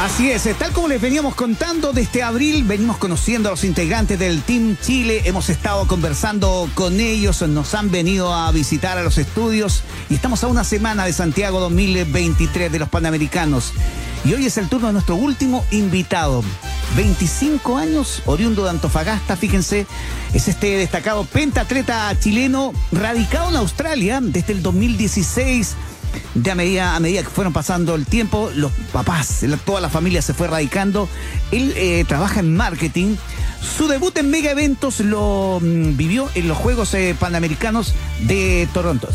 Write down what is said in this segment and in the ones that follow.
Así es, eh, tal como les veníamos contando, desde abril venimos conociendo a los integrantes del Team Chile, hemos estado conversando con ellos, nos han venido a visitar a los estudios y estamos a una semana de Santiago 2023 de los Panamericanos. Y hoy es el turno de nuestro último invitado. 25 años, oriundo de Antofagasta, fíjense, es este destacado pentatleta chileno radicado en Australia desde el 2016 de a medida, a medida que fueron pasando el tiempo, los papás, toda la familia se fue radicando. Él eh, trabaja en marketing. Su debut en mega eventos lo mm, vivió en los Juegos eh, Panamericanos de Toronto.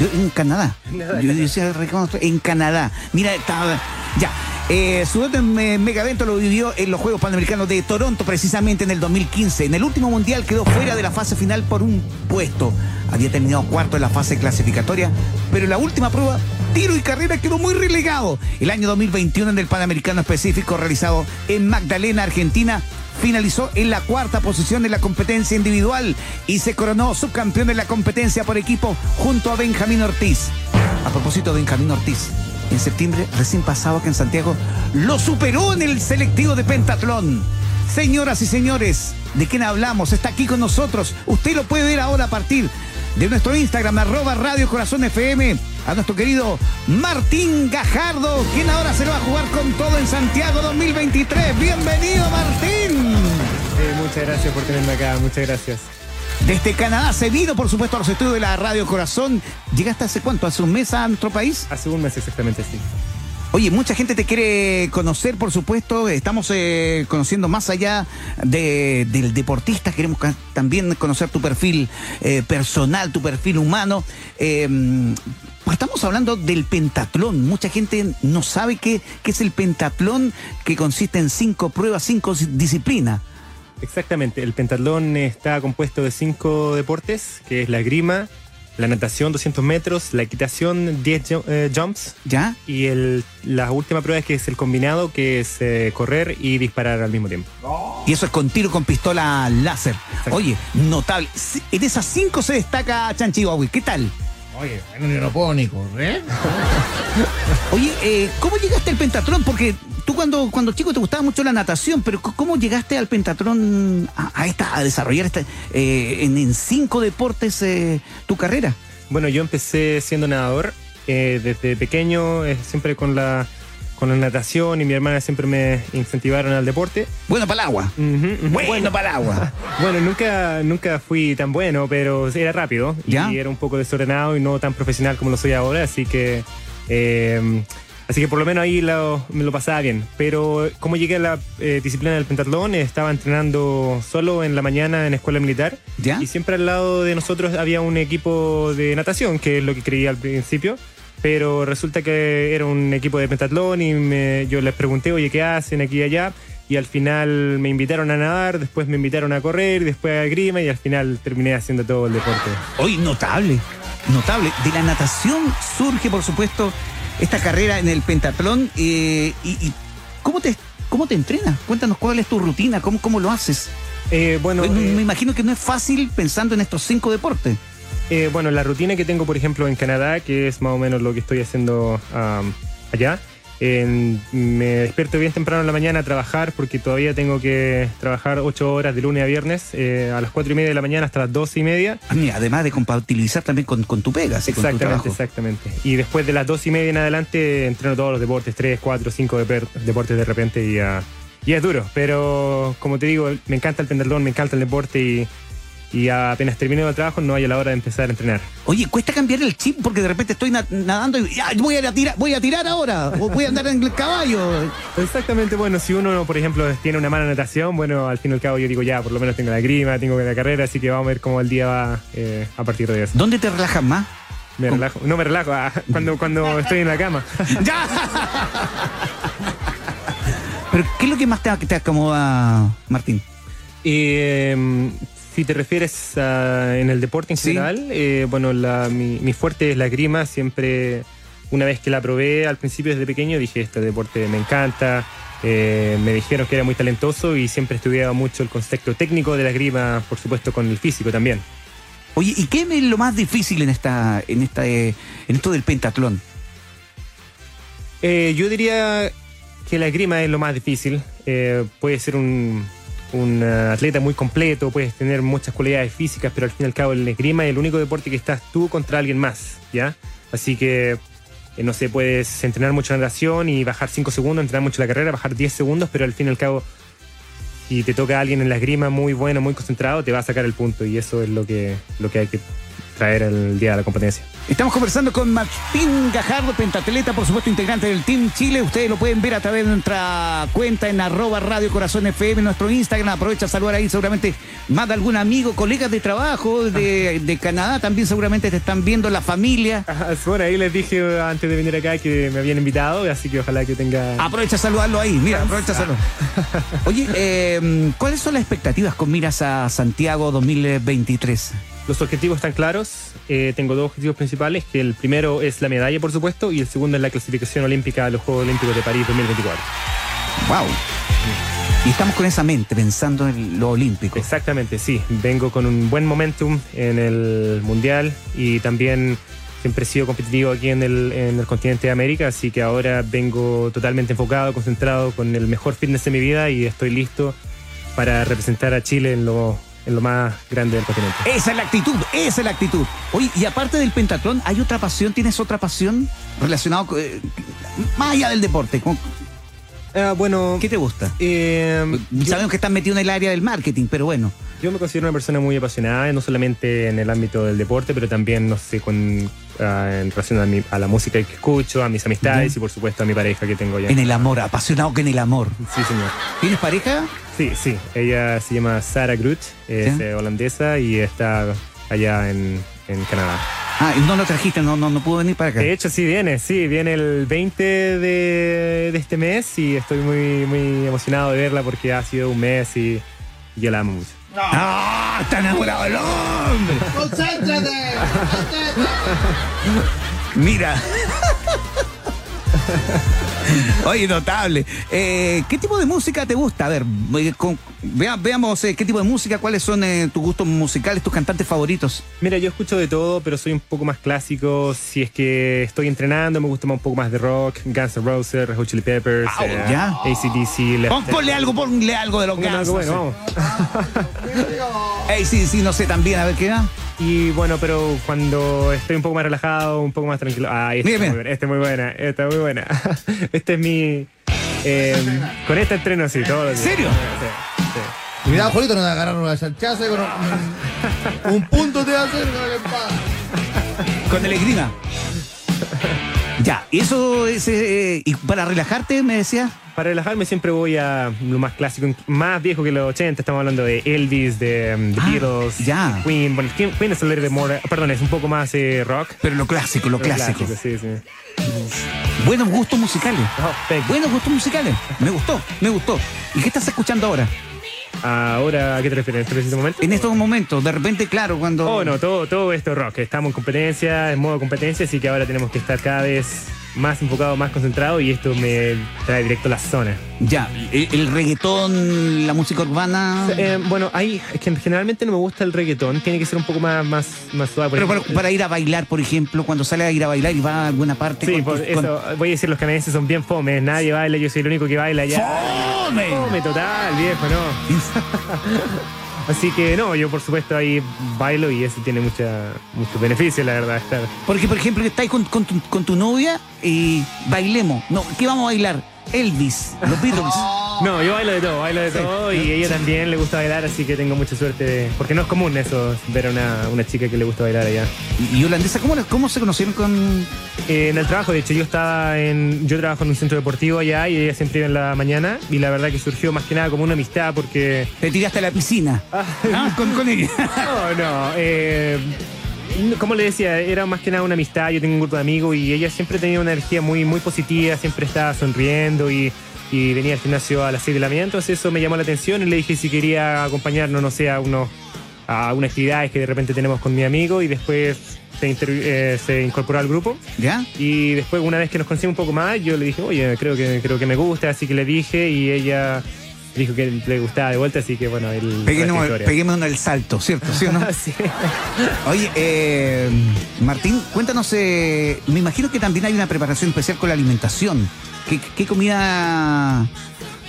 en Canadá. Yo decía, en Canadá. Mira, estaba. Ya. Eh, su debut en mega evento lo vivió en los Juegos Panamericanos de Toronto, precisamente en el 2015. En el último mundial quedó fuera de la fase final por un puesto. Había terminado cuarto en la fase clasificatoria, pero en la última prueba, tiro y carrera quedó muy relegado. El año 2021 en el Panamericano específico realizado en Magdalena, Argentina, finalizó en la cuarta posición en la competencia individual y se coronó subcampeón en la competencia por equipo junto a Benjamín Ortiz. A propósito de Benjamín Ortiz, en septiembre recién pasado que en Santiago lo superó en el selectivo de pentatlón. Señoras y señores, ¿de quién hablamos? Está aquí con nosotros. Usted lo puede ver ahora a partir de nuestro Instagram, arroba Radio Corazón FM, a nuestro querido Martín Gajardo, quien ahora se lo va a jugar con todo en Santiago 2023. Bienvenido, Martín. muchas gracias por tenerme acá, muchas gracias. Desde Canadá se vino, por supuesto, a los estudios de la Radio Corazón. ¿Llegaste hace cuánto? ¿Hace un mes a nuestro país? Hace un mes exactamente, sí. Oye, mucha gente te quiere conocer, por supuesto. Estamos eh, conociendo más allá del deportista. Queremos también conocer tu perfil eh, personal, tu perfil humano. Em, estamos hablando del pentatlón. Mucha gente no sabe qué, qué es el pentatlón, que consiste en cinco pruebas, cinco disciplinas. Exactamente, el pentatlón está compuesto de cinco deportes, que es la grima, la natación 200 metros, la equitación 10 eh, jumps. ¿Ya? Y el, la última prueba es que es el combinado, que es eh, correr y disparar al mismo tiempo. Y eso es con tiro con pistola láser. Oye, notable. En esas cinco se destaca Chanchihuahua. ¿Qué tal? Oye, no puedo ni correr. Oye, eh, ¿cómo llegaste al pentatlón? Porque tú cuando, cuando chico te gustaba mucho la natación, pero ¿cómo llegaste al pentatlón a, esta, a desarrollar esta, eh, en, cinco deportes eh, tu carrera? Bueno, yo empecé siendo nadador desde pequeño, siempre con la con la natación y mi hermana siempre me incentivaron al deporte. Bueno para el agua. Bueno para el agua. bueno, nunca, nunca fui tan bueno, pero era rápido y era un poco desordenado y no tan profesional como lo soy ahora, así que... Eh, así que por lo menos ahí me lo pasaba bien. Pero como llegué a la eh, disciplina del pentatlón, estaba entrenando solo en la mañana en escuela militar. ¿Ya? Y siempre al lado de nosotros había un equipo de natación, que es lo que creía al principio pero resulta que era un equipo de pentatlón y yo les pregunté, oye, ¿qué hacen aquí y allá? Y al final me invitaron a nadar, después me invitaron a correr, después a grima y al final terminé haciendo todo el deporte. Hoy notable, notable. De la natación surge, por supuesto, esta carrera en el pentatlón. Eh, y, ¿cómo, te, ¿Cómo te entrenas? Cuéntanos cuál es tu rutina, cómo, cómo lo haces. Eh, bueno, me, me eh, imagino que no es fácil pensando en estos cinco deportes. Eh, bueno, la rutina que tengo, por ejemplo, en Canadá, que es más o menos lo que estoy haciendo allá, me despierto bien temprano en la mañana a trabajar porque todavía tengo que trabajar ocho horas de lunes a viernes eh, a las cuatro y media de la mañana hasta las doce y media. Ah, además de compatibilizar también con, tu pega. Exactamente, exactamente. Y después de las dos y media en adelante entreno todos los deportes, tres, cuatro, cinco deportes de repente y, y es duro. Pero como te digo, me encanta el pendaldón, me encanta el deporte y y apenas termino el trabajo no hay a la hora de empezar a entrenar. Oye, cuesta cambiar el chip porque de repente estoy nadando y voy a tirar, voy a tirar ahora, o voy a andar en el caballo. Exactamente, bueno, si uno, por ejemplo, tiene una mala natación, bueno, al fin y al cabo yo digo, ya, por lo menos tengo la grima, tengo la carrera, así que vamos a ver cómo el día va eh, a partir de eso. ¿Dónde te relajas más? Me relajo, no me relajo, ah, cuando, cuando estoy en la cama. ¡Ya! Pero, ¿qué es lo que más te, te acomoda, Martín? Eh, si te refieres a, en el deporte en general, eh, bueno, mi, fuerte es la grima. Siempre, una vez que la probé al principio desde pequeño, dije, este deporte me encanta. Eh, me dijeron que era muy talentoso y siempre estudiaba mucho el concepto técnico de la grima, por supuesto con el físico también. Oye, ¿y qué es lo más difícil en esta, en esta, en esto del pentatlón? Eh, yo diría que la esgrima es lo más difícil. Eh, puede ser un, un uh, atleta muy completo, puedes tener muchas cualidades físicas, pero al fin y al cabo el esgrima es el único deporte que estás tú contra alguien más, ¿ya? Así que, eh, no sé, puedes entrenar mucho la natación y bajar 5 segundos, entrenar mucho la carrera, bajar 10 segundos, pero al fin y al cabo, si te toca a alguien en la esgrima muy bueno, muy concentrado, te va a sacar el punto y eso es lo que, lo que hay que traer el día de la competencia. Estamos conversando con Martín Gajardo, pentatleta, por supuesto, integrante del Team Chile. Ustedes lo pueden ver a través de nuestra cuenta en arroba Radio Corazón FM, nuestro Instagram. Aprovecha a saludar ahí, seguramente más de algún amigo, colegas de trabajo de, de Canadá, también seguramente te están viendo, la familia. Bueno, ahí les dije antes de venir acá que me habían invitado, así que ojalá que tenga... Aprovecha a saludarlo ahí, mira, aprovecha a saludar. Oye, eh, ¿cuáles son las expectativas con miras a Santiago 2023? Los objetivos están claros. Eh, tengo dos objetivos principales, que el primero es la medalla, por supuesto, y el segundo es la clasificación olímpica a los Juegos Olímpicos de París 2024. Wow. Y estamos con esa mente, pensando en lo olímpico. Exactamente, sí. Vengo con un buen momentum en el Mundial y también siempre he sido competitivo aquí en el, en el continente de América, así que ahora vengo totalmente enfocado, concentrado, con el mejor fitness de mi vida y estoy listo para representar a Chile en lo en lo más grande del continente. Esa es la actitud, esa es la actitud. Oye, y aparte del pentatlón, ¿hay otra pasión? ¿Tienes otra pasión relacionada con, eh, más allá del deporte? Con, uh, bueno, ¿Qué te gusta? Eh, Sabemos yo, que estás metido en el área del marketing, pero bueno. Yo me considero una persona muy apasionada, no solamente en el ámbito del deporte, pero también, no sé, con, uh, en relación a, mi, a, la música que escucho, a mis amistades y por supuesto a mi pareja que tengo ya. En el amor, apasionado que en el amor. Sí, señor. ¿Tienes pareja? Sí, sí. Ella se llama Sarah Groot, es ¿Sí? holandesa y está allá en, en, Canadá. Ah, ¿y no lo trajiste? ¿No, no, ¿No pudo venir para acá? De hecho, sí viene, sí, viene el 20 de, de este mes y estoy muy, muy emocionado de verla porque ha sido un mes y yo la amo mucho. ¡No! ¡Ah! ¡Está enamorado el hombre! ¡Concéntrate! Mira. Oye, notable. Eh, ¿Qué tipo de música te gusta? A ver, con, vea, veamos eh, qué tipo de música, cuáles son eh, tus gustos musicales, tus cantantes favoritos. Mira, yo escucho de todo, pero soy un poco más clásico. Si es que estoy entrenando, me gusta un poco más de rock, Guns N' Roses, Red Hot Chili Peppers, wow, ¿ya? ACDC. Pon, ponle algo, ponle algo de los Guns. Algo bueno, vamos. ACDC, no sé también, a ver qué da. Y bueno, pero cuando estoy un poco más relajado, un poco más tranquilo. Ah, esta, es muy, buena, esta es muy buena, esta es muy buena. Este es mi. Eh, con este entreno sí, todo. ¿En serio? Sí, sí. Cuidado, Jolito, no te agarrar una chanchaza con un, un, punto te va a hacer con Con el esgrima. Ya, eso es. Eh, ¿Y para relajarte, me decía? Para relajarme siempre voy a lo más clásico, más viejo que los 80. Estamos hablando de Elvis, de um, ah, Beatles, ya. Queen. Bueno, Queen es el de more, perdón, es un poco más eh, rock. Pero lo clásico, lo, lo clásico. clásico. Sí, sí. Buenos gustos musicales. Oh, Buenos gustos musicales. Me gustó, me gustó. ¿Y qué estás escuchando ahora? Ahora, ¿a qué te refieres? ¿En este preciso momento? En estos momentos, de repente, claro, cuando. Oh, no, todo, todo esto rock. Estamos en competencia, en modo competencia, así que ahora tenemos que estar cada vez más enfocado, más concentrado y esto me trae directo a la zona. Ya, el, reggaetón, la música urbana. Eh, bueno, ahí es que generalmente no me gusta el reggaetón, tiene que ser un poco más, más, más suave. Pero para, para, ir a bailar, por ejemplo, cuando sale a ir a bailar y va a alguna parte. Sí, con, por con... eso, voy a decir, los canadienses son bien fomes, nadie baila, yo soy el único que baila ya. ¡Fome! Fome total, viejo, no. Así que no, yo por supuesto ahí bailo y eso tiene mucha, muchos beneficios, la verdad. Estar. Porque, por ejemplo, estáis con, con, tu, con tu novia y bailemos. No, ¿qué vamos a bailar? Elvis, los Beatles. No, yo bailo de todo, bailo de sí. todo y ella también le gusta bailar, así que tengo mucha suerte de, porque no es común eso, ver a una, una chica que le gusta bailar allá. ¿Y, holandesa cómo, cómo se conocieron con...? Eh, en el trabajo, de hecho, yo estaba en, yo trabajo en un centro deportivo allá y ella siempre iba en la mañana y la verdad que surgió más que nada como una amistad porque... Te tiraste a la piscina. Ah, ¿Ah? con, con ella. No, no, eh como le decía, era más que nada una amistad, yo tengo un grupo de amigos y ella siempre tenía una energía muy, muy positiva, siempre estaba sonriendo y, y venía al gimnasio a las 6 de la mañana, entonces eso me llamó la atención y le dije si quería acompañarnos, no sé, a, unos, a unas actividades que de repente tenemos con mi amigo y después se, eh, se incorporó al grupo. ¿Ya? Y después, una vez que nos conocimos un poco más, yo le dije, oye, creo que, creo que me gusta, así que le dije y ella dijo que le gustaba de vuelta, así que bueno, el Peguémonos, el salto, ¿cierto? ¿Sí o no? Sí. Oye, eh, Martín, cuéntanos, eh, me imagino que también hay una preparación especial con la alimentación. ¿Qué, qué comida?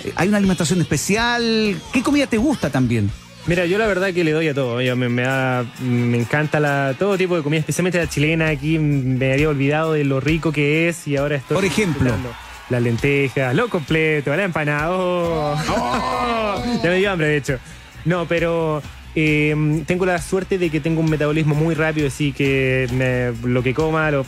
eh, ¿Hay una alimentación especial? ¿Qué comida te gusta también? Mira, yo la verdad que le doy a todo. Yo me, me, da- me encanta la, todo tipo de comida, especialmente la chilena. Aquí me había olvidado de lo rico que es y ahora estoy. Por ejemplo. disfrutando Las lentejas, lo completo, la empanada. oh. Oh, ya me dio hambre, de hecho. No, pero eh, tengo la suerte de que tengo un metabolismo muy rápido, así que me- lo que coma, lo,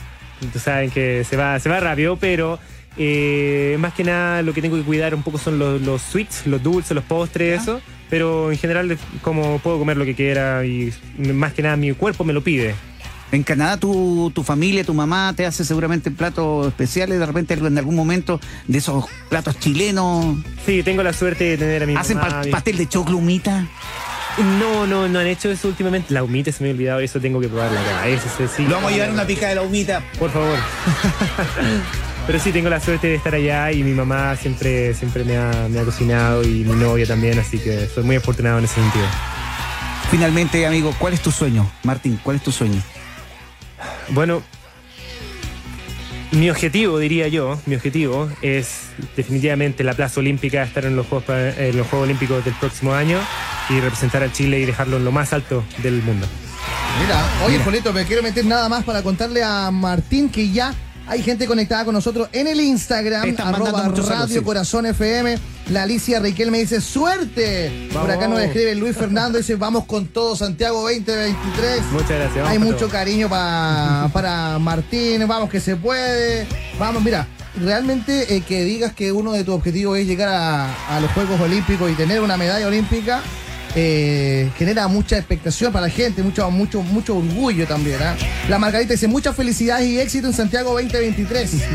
tú saben que se va, se va rápido, pero eh, más que nada lo que tengo que cuidar un poco son los, los sweets, los dulces, los postres, eso. Pero en general, como puedo comer lo que quiera y más que nada mi cuerpo me lo pide. En Canadá tu, tu familia, tu mamá te hace seguramente platos especiales, de repente en algún momento de esos platos chilenos. Sí, tengo la suerte de tener a mi ¿Hacen mamá, pa- mi- pastel de choclo, humita? No, no, no han hecho eso últimamente. La humita se me ha olvidado, eso tengo que probarla acá. Eso sí, sí. pica de la humita. Por favor. Pero sí, tengo la suerte de estar allá y mi mamá siempre, siempre me, ha, me ha cocinado y mi novia también, así que soy muy afortunado en ese sentido. Finalmente, amigo, ¿cuál es tu sueño? Martín, ¿cuál es tu sueño? Bueno, mi objetivo, diría yo, mi objetivo es definitivamente la plaza olímpica, estar en los Juegos, Pa- en los Juegos Olímpicos del próximo año y representar a Chile y dejarlo en lo más alto del mundo. Mira, oye, Polito, me quiero meter nada más para contarle a Martín que ya hay gente conectada con nosotros en el Instagram, Están arroba saludos, Radio sí. Corazón FM. La Alicia Riquel me dice, ¡suerte! Por acá nos escribe Luis Fernando, dice, vamos con todo Santiago 2023. Muchas gracias. vamos Hay mucho todo. cariño pa- para Martín, vamos que se puede. Vamos, mira, realmente eh, que digas que uno de tus objetivos es llegar a, a los Juegos Olímpicos y tener una medalla olímpica, eh, genera mucha expectación para la gente, mucho, mucho, mucho orgullo también. ¿ah? La Margarita dice, muchas felicidades y éxito en Santiago 2023.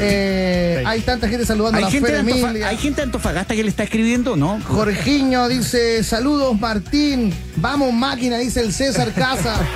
Eh, hay tanta gente saludando a ¿Hay la gente, de. ¿Hay gente de Antofagasta que le está escribiendo, no? Jorgiño dice, saludos Martín, vamos máquina, dice el César Casa.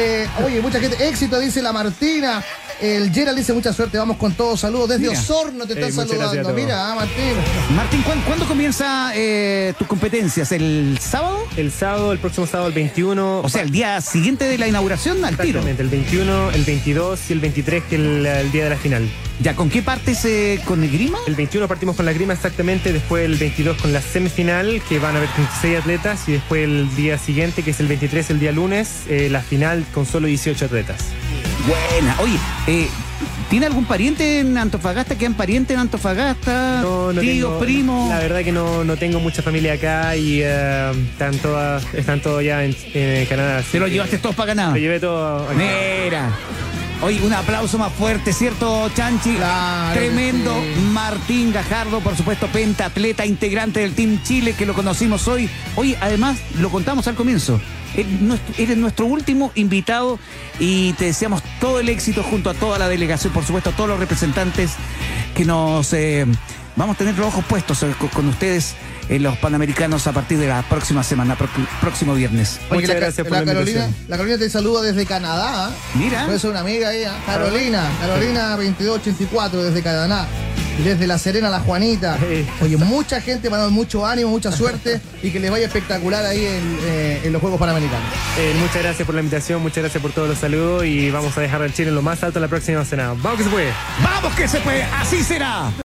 Eh, oye, mucha gente, éxito, dice la Martina. El Gerald dice mucha suerte, vamos con todos, saludos desde Mira. Osorno te están Ey, saludando. Mira, ah, Martín. Martín, ¿cuán- ¿cuándo comienza eh, tus competencias? ¿El sábado? El sábado, el próximo sábado, el 21. O sea, el día siguiente de la inauguración al tiro. Exactamente, el 21, el 22 y el 23, que es el, el día de la final. ¿Ya con qué partes eh, con Negrima? El 21 partimos con la grima exactamente, después el 22 con la semifinal, que van a haber 36 atletas, y después el día siguiente, que es el 23, el día lunes, eh, la final con solo 18 atletas. Buena. Oye, eh, ¿tiene algún pariente en Antofagasta? ¿Quedan parientes en Antofagasta? No, no ¿Tíos, tengo- primos? La verdad que no, no tengo mucha familia acá y eh, están, todas, están todos allá en, en Canadá. ¿Te lo llevaste todos para ganar? Lo llevé todo acá. Mira. Oye, un aplauso más fuerte, ¿cierto, Chanchi? Claro Tremendo. sí. Martín Gajardo, por supuesto, pentatleta, integrante del Team Chile, que lo conocimos hoy. Hoy, además, lo contamos al comienzo. Nuestro- Eres nuestro último invitado y te deseamos todo el éxito junto a toda la delegación, por supuesto, a todos los representantes que nos... eh, vamos a tener los ojos puestos eh, con, ustedes en los Panamericanos a partir de la próxima semana, próximo viernes. Oye, Muchas la, gracias por la la Carolina, invitación. la Carolina te saluda desde Canadá. ¿ah? Mira. Puede ser una amiga ella. Carolina, Carolina 2284 desde Canadá. Desde La Serena, La Juanita. Oye, mucha gente, mandando mucho ánimo, mucha suerte y que les vaya espectacular ahí en, eh, en los Juegos Panamericanos. Eh, muchas gracias por la invitación, muchas gracias por todos los saludos y vamos a dejar al Chile en lo más alto en la próxima cena. ¡Vamos que se puede! ¡Vamos que se puede! ¡Así será!